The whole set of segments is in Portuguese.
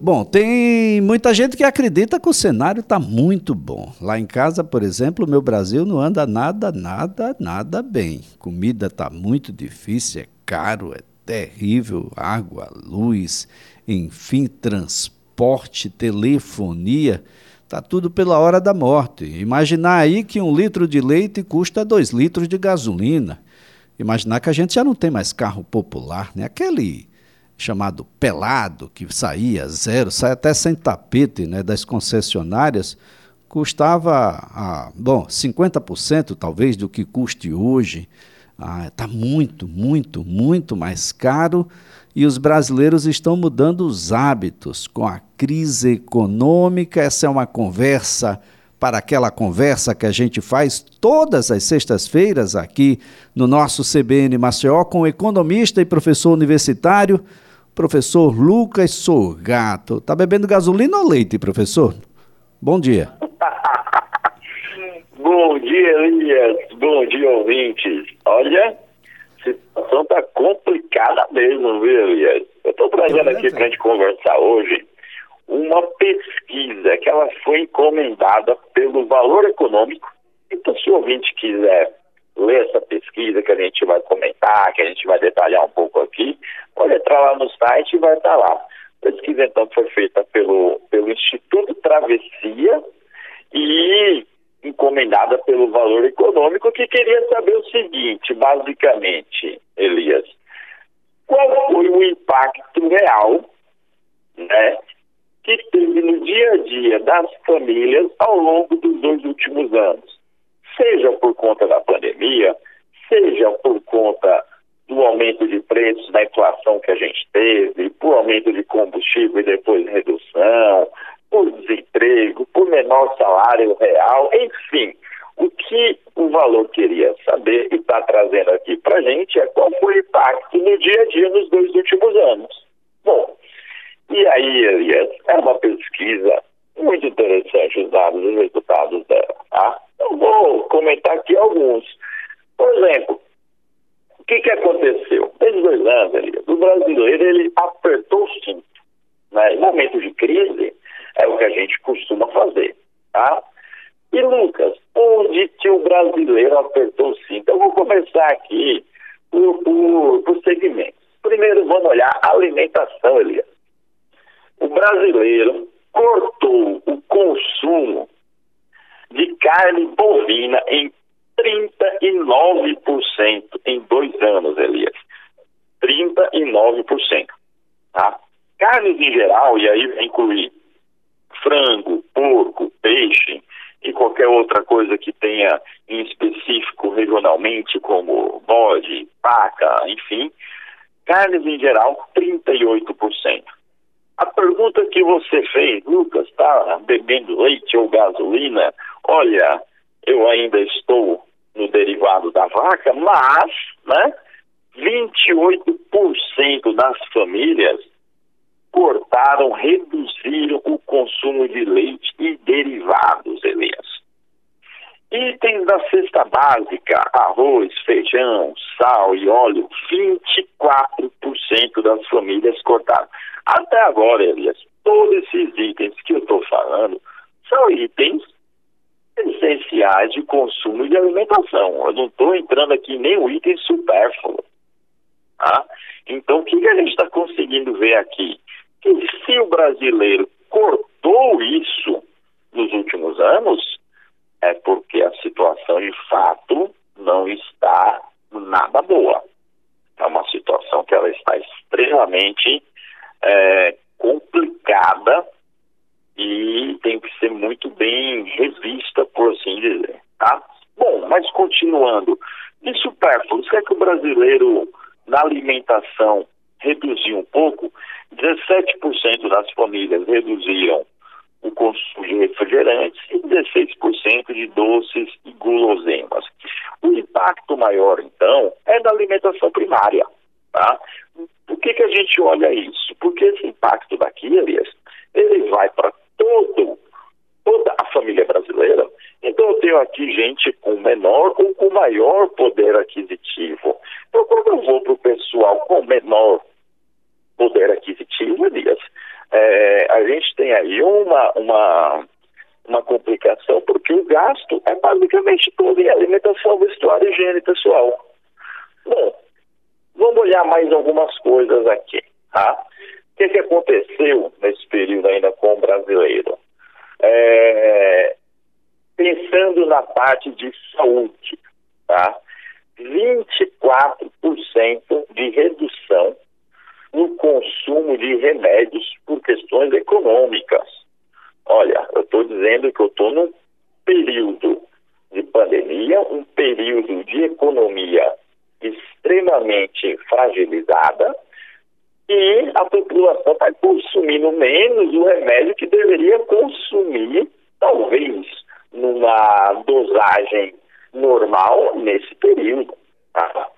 Bom, tem muita gente que acredita que o cenário está muito bom. Lá em casa, por exemplo, o meu Brasil não anda nada, nada, nada bem. Comida está muito difícil, é caro, é terrível, água, luz, enfim, transporte, telefonia, está tudo pela hora da morte. Imaginar aí que um litro de leite custa dois litros de gasolina. Imaginar que a gente já não tem mais carro popular, né? Aquele chamado pelado, que saía zero, sai até sem tapete né, das concessionárias, custava, ah, bom, 50% talvez do que custe hoje. Está ah, muito, muito, muito mais caro e os brasileiros estão mudando os hábitos com a crise econômica. Essa é uma conversa para aquela conversa que a gente faz todas as sextas-feiras aqui no nosso CBN Maceió com o economista e professor universitário professor Lucas Sorgato. Tá bebendo gasolina ou leite, professor? Bom dia. Bom dia, Elias. Bom dia, ouvintes. Olha, a situação tá complicada mesmo, viu, Elias? Eu tô trazendo aqui pra gente conversar hoje uma pesquisa que ela foi encomendada pelo Valor Econômico. Então, se o ouvinte quiser ler essa pesquisa que a gente vai comentar, que a gente vai detalhar um pouco aqui, pode entrar lá no site e vai estar lá. A pesquisa, então, foi feita pelo, pelo Instituto Travessia e encomendada pelo Valor Econômico, que queria saber o seguinte, basicamente, Elias, qual foi o impacto real, né, que teve no dia a dia das famílias ao longo dos dois últimos anos? Seja por conta da pandemia, seja por conta do aumento de preços, da inflação que a gente teve, por aumento de combustível e depois redução, por desemprego, por menor salário real, enfim. O que o valor queria saber e está trazendo aqui para a gente é qual foi o impacto no dia a dia nos dois últimos anos. Bom, e aí, Elias, é uma pesquisa muito interessante os dados e os resultados dela, tá? Vou comentar aqui alguns. Por exemplo, o que, que aconteceu? Desde dois anos, ali, o brasileiro ele apertou o cinto. Né? Em momento de crise, é o que a gente costuma fazer. Tá? E, Lucas, onde que o brasileiro apertou o cinto? Eu vou começar aqui por, por, por segmentos. Primeiro, vamos olhar a alimentação, Elias. O brasileiro cortou o consumo de carne bovina em 39% em dois anos, Elias. 39%. Tá? Carnes em geral, e aí incluir frango, porco, peixe e qualquer outra coisa que tenha em específico regionalmente, como bode, paca, enfim, carnes em geral, 38%. A pergunta que você fez, Lucas, está bebendo leite ou gasolina? Olha, eu ainda estou no derivado da vaca, mas, né, 28% das famílias cortaram, reduziram o consumo de leite e derivados, Elias. Itens da cesta básica, arroz, feijão, sal e óleo, 24% das famílias cortaram. Até agora, Elias, todos esses itens que eu estou falando são itens essenciais de consumo e de alimentação. Eu não estou entrando aqui em nenhum item supérfluo. Tá? Então, o que, que a gente está conseguindo ver aqui? Que se o brasileiro cortou isso nos últimos anos, é porque a situação de fato não está nada boa. É uma situação que ela está extremamente é, complicada e tem que ser muito bem revista, por assim dizer, tá? Bom, mas continuando, de supérfluo, o que o brasileiro na alimentação reduziu um pouco? 17% das famílias reduziram o consumo de refrigerantes e 16% de doces e guloseimas. O impacto maior, então, é da alimentação primária. Tá? Por que, que a gente olha isso? Porque esse impacto daqui, Elias, ele vai para todo, toda a família brasileira. Então eu tenho aqui gente com menor ou com maior poder aquisitivo. Então quando eu vou para o pessoal com menor poder aquisitivo, Elias, é, a gente tem aí uma, uma, uma complicação, porque o gasto é basicamente todo em alimentação, vestuário, higiene pessoal. Bom, vamos olhar mais algumas coisas aqui, tá? O que, que aconteceu nesse período ainda com o brasileiro? É, pensando na parte de saúde, tá? 24% de redução no consumo de remédios por questões econômicas. Olha, eu estou dizendo que eu estou num período de pandemia, um período de economia extremamente fragilizada e a população está consumindo menos o remédio que deveria consumir, talvez numa dosagem normal nesse período. Tá?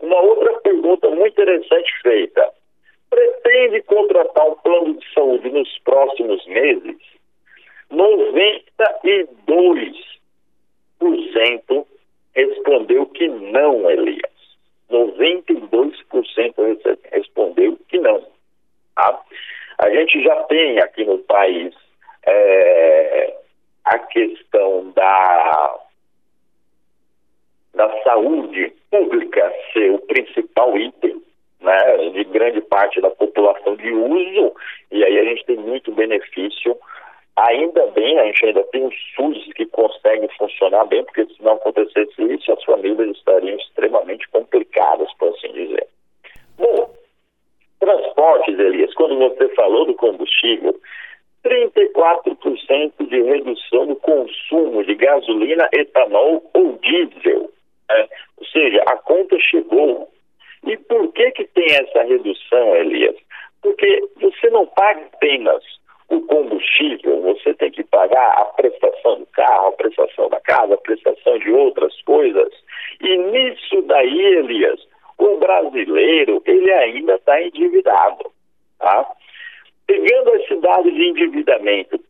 Uma outra pergunta muito interessante feita pretende contratar um plano de saúde nos próximos meses, 92% respondeu que não, Elias. 92% respondeu que não. Tá? A gente já tem aqui no país é, a questão da, da saúde pública ser o principal item né, de grande parte da população de uso, e aí a gente tem muito benefício. Ainda bem, a gente ainda tem um SUS que consegue funcionar bem, porque se não acontecesse isso, as famílias estariam extremamente complicadas, por assim dizer. Bom, transportes, Elias, quando você falou do combustível, 34% de redução do consumo de gasolina, etanol ou diesel. Né? Ou seja, a conta chegou. E por que que tem essa redução, Elias? Porque você não paga apenas o combustível, você tem que pagar a prestação do carro, a prestação da casa, a prestação de outras coisas. E nisso daí, Elias, o brasileiro, ele ainda está endividado, tá? Pegando esse dado de endividamento,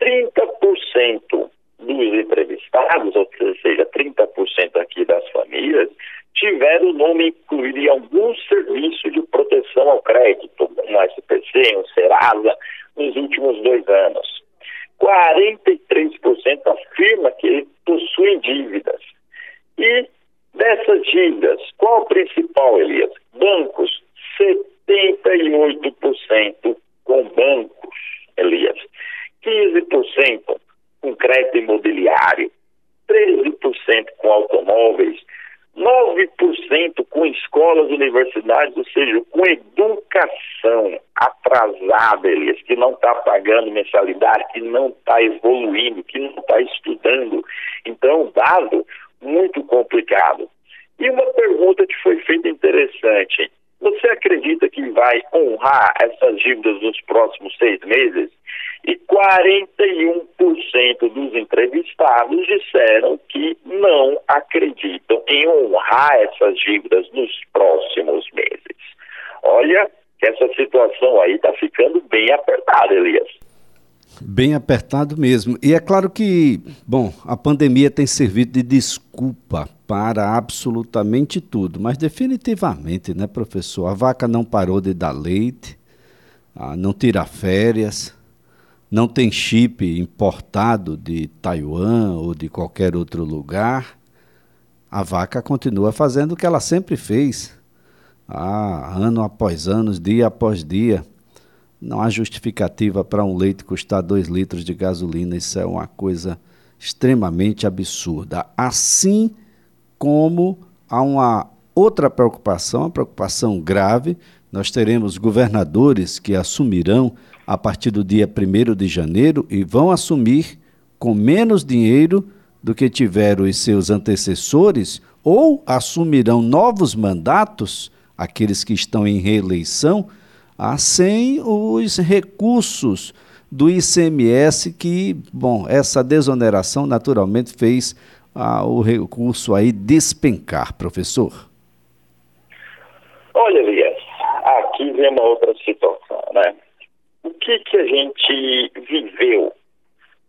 30% dos entrevistados, ou seja, 30% aqui das famílias, tiveram o nome incluído em algum serviço de proteção ao crédito, um SPC, um Serasa, nos últimos dois anos. 43% afirma que possuem dívidas. E dessas dívidas, qual o principal, Elias? Bancos, 78% com bancos, Elias. 15% com crédito imobiliário, 13% com automóveis, 9% com escolas, universidades, ou seja, com educação atrasada, Elias, que não está pagando mensalidade, que não está evoluindo, que não está estudando. Então, dado muito complicado. E uma pergunta que foi feita interessante. Você acredita que vai honrar essas dívidas nos próximos seis meses? E 41% dos entrevistados disseram que não acreditam em honrar essas dívidas nos próximos meses. Olha que essa situação aí está ficando bem apertada, Elias. Bem apertado mesmo. E é claro que, bom, a pandemia tem servido de desculpa para absolutamente tudo, mas definitivamente, né, professor? A vaca não parou de dar leite, ah, não tira férias, não tem chip importado de Taiwan ou de qualquer outro lugar. A vaca continua fazendo o que ela sempre fez, ah, ano após ano, dia após dia. Não há justificativa para um leite custar 2 litros de gasolina. Isso é uma coisa extremamente absurda. Assim como há uma outra preocupação, uma preocupação grave, nós teremos governadores que assumirão a partir do dia 1 de janeiro e vão assumir com menos dinheiro do que tiveram os seus antecessores ou assumirão novos mandatos, aqueles que estão em reeleição, ah, sem os recursos do ICMS que, bom, essa desoneração naturalmente fez ah, o recurso aí despencar, professor? Olha, Elias, aqui vem uma outra situação, né? o que, que a gente viveu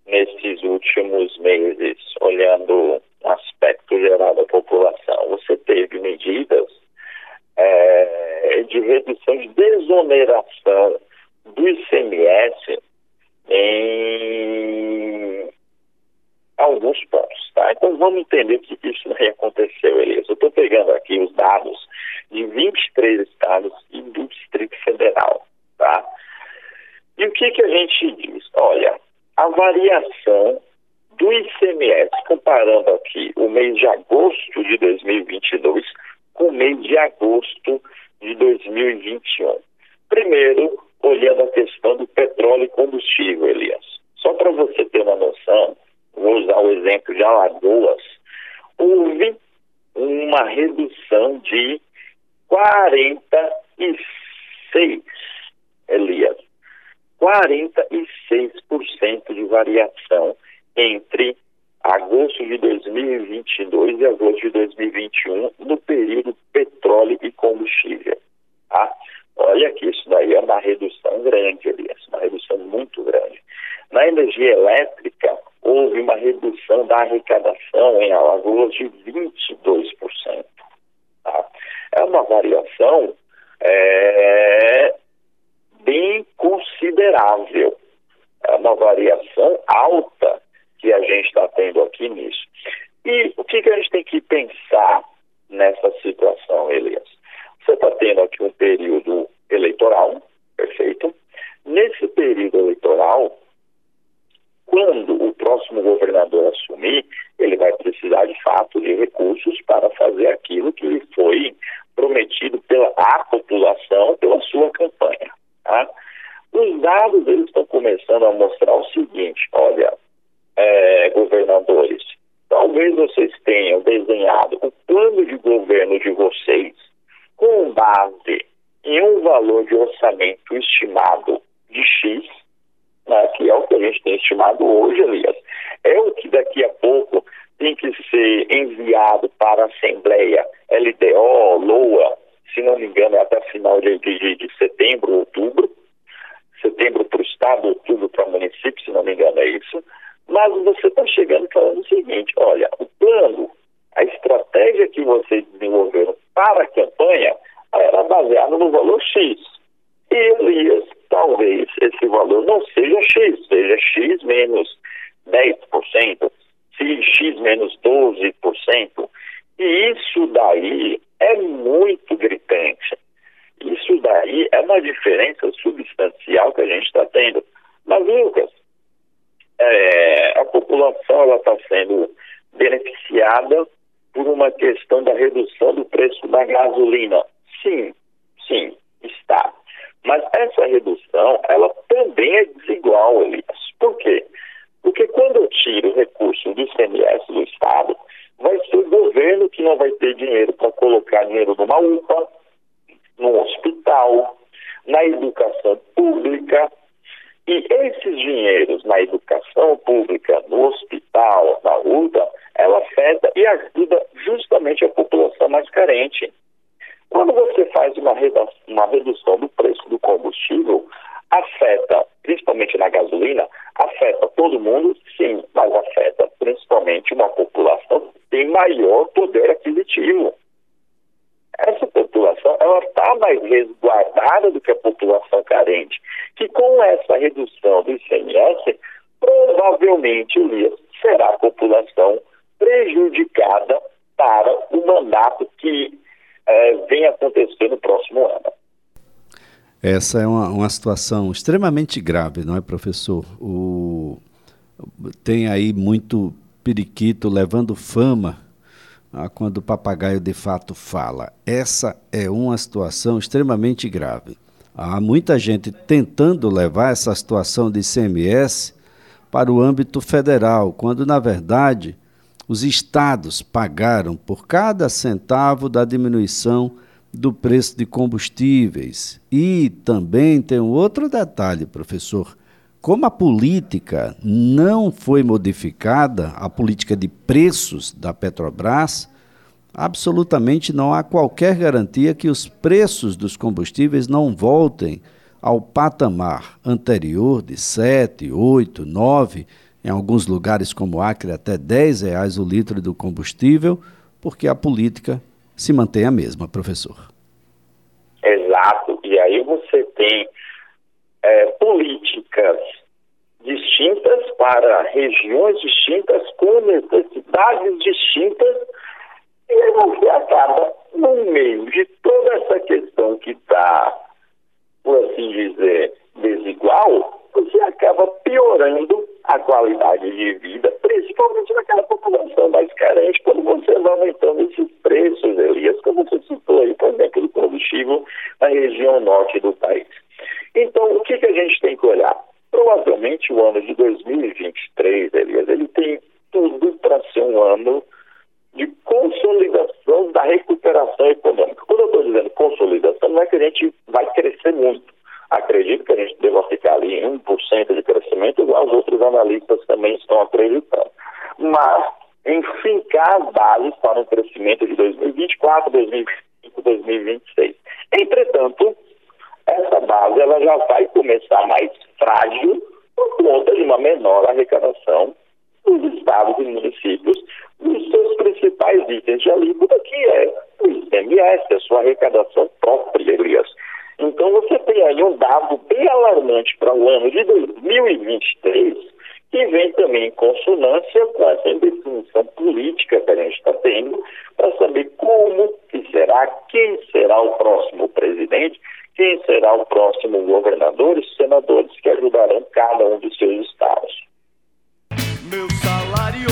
nesses últimos meses, olhando o aspecto geral da população? Você teve medidas é, de redução de desoneração do ICMS em alguns pontos, tá? Então vamos entender o que isso não aconteceu, Elias. Eu estou pegando aqui os dados de 23 estados e do Distrito Federal, tá? E o que, que a gente diz? Olha, a variação do ICMS, comparando aqui o mês de agosto de 2022 com o mês de agosto de 2021. Primeiro, olhando a questão do petróleo e combustível, Elias. Só para você ter uma noção, vou usar o exemplo de Alagoas, houve uma redução de 46, Elias, 46% de variação entre agosto de 2022 e agosto de 2021 no período petróleo e combustível. Tá? Olha que isso daí é uma redução grande, Elias, uma redução muito grande. Na energia elétrica, houve uma redução da arrecadação em Alagoas de 22%. Tá? É uma variação é, considerável. É uma variação alta que a gente está tendo aqui nisso. E o que, que a gente tem que pensar nessa situação, Elias? Você está tendo aqui um período eleitoral, perfeito? Nesse período eleitoral, quando o próximo governador assumir, ele vai precisar de fato de recursos para fazer aquilo que lhe foi prometido pela população pela sua campanha. Tá? Os dados eles estão começando a mostrar o seguinte: olha, é, governadores, talvez vocês tenham desenhado o plano de governo de vocês com base em um valor de orçamento estimado de X, né, que é o que a gente tem estimado hoje, Elias, é o que daqui a pouco tem que ser enviado para a Assembleia LDO, LOA, se não me engano, é até final de, de, de setembro, outubro, setembro para o Estado, outubro para o município, se não me engano, é isso. Mas você está chegando falando o seguinte: olha, o plano, a estratégia que vocês desenvolveram para a campanha era baseada no valor X. E Elias, talvez esse valor não seja X, seja X menos 10%, se X menos 12%. E isso daí é muito gritante. Isso daí é uma diferença substancial que a gente está tendo. Mas, Lucas, é, a população está sendo beneficiada por uma questão da redução do preço da gasolina. Sim, sim, está. Mas essa redução, ela também é desigual, Elias. Por quê? Porque quando eu tiro recursos do ICMS do Estado, vai ser o governo que não vai ter dinheiro para colocar dinheiro numa UPA, no hospital, na educação pública, e esses dinheiros na educação pública, no hospital, na UTA, ela afeta e ajuda justamente a população mais carente. Quando você faz uma redução do preço do combustível, afeta, principalmente na gasolina, afeta todo mundo, sim, mas afeta principalmente uma população que tem maior poder aquisitivo essa população ela está mais resguardada do que a população carente, que com essa redução do ICMS, provavelmente, Elias, será a população prejudicada para o mandato que é, vem acontecer no próximo ano. Essa é uma, uma situação extremamente grave, não é, professor? O, tem aí muito periquito levando fama quando o papagaio de fato fala. Essa é uma situação extremamente grave. Há muita gente tentando levar essa situação de ICMS para o âmbito federal, quando, na verdade, os estados pagaram por cada centavo da diminuição do preço de combustíveis. E também tem um outro detalhe, professor. Como a política não foi modificada, a política de preços da Petrobras, absolutamente não há qualquer garantia que os preços dos combustíveis não voltem ao patamar anterior de 7, 8, 9, em alguns lugares como Acre até 10 reais o litro do combustível, porque a política se mantém a mesma, professor. Exato. E aí você tem é, políticas distintas para regiões distintas, com necessidades distintas, e você acaba, no meio de toda essa questão que está, por assim dizer, desigual, você acaba piorando a qualidade de vida, principalmente naquela população mais carente, quando você vai aumentando esses preços, Elias, como você citou aí, por exemplo, do combustível na região norte do país. Então, o que, que a gente tem que olhar? Provavelmente o ano de 2023, Elias, ele tem tudo para ser um ano de consolidação da recuperação econômica. Quando eu estou dizendo consolidação, não é que a gente vai crescer muito. Acredito que a gente deva ficar ali em 1% de crescimento, igual os outros analistas também estão acreditando. Mas, em fincar as bases para um crescimento de 2024, 2025, 2026. Entretanto, essa base ela já vai começar mais frágil por conta de uma menor arrecadação dos estados e municípios dos seus principais itens de alíquota, que é o ICMS, a sua arrecadação própria, Elias. Então você tem aí um dado bem alarmante para o ano de 2023, que vem também em consonância com essa indefinição política que a gente está tendo, para saber como que será, quem será o próximo presidente, quem será o próximo governador e senadores que ajudarão cada um dos seus estados. Meu salário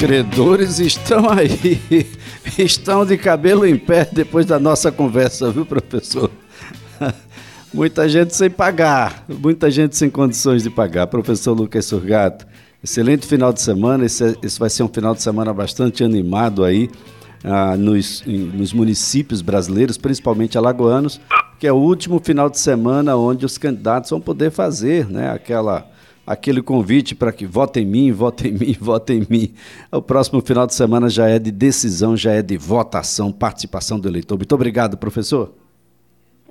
credores estão aí. estão de cabelo em pé depois da nossa conversa, viu, professor? muita gente sem pagar, muita gente sem condições de pagar. Professor Lucas Surgato, excelente final de semana. Esse, esse vai ser um final de semana bastante animado aí ah, nos, nos municípios brasileiros, principalmente alagoanos, que é o último final de semana onde os candidatos vão poder fazer né, aquela aquele convite para que votem em mim, votem em mim, votem em mim. O próximo final de semana já é de decisão, já é de votação, participação do eleitor. Muito obrigado, professor.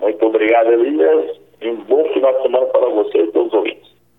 Muito obrigado, Elias. E um bom final de semana para você e todos os ouvintes.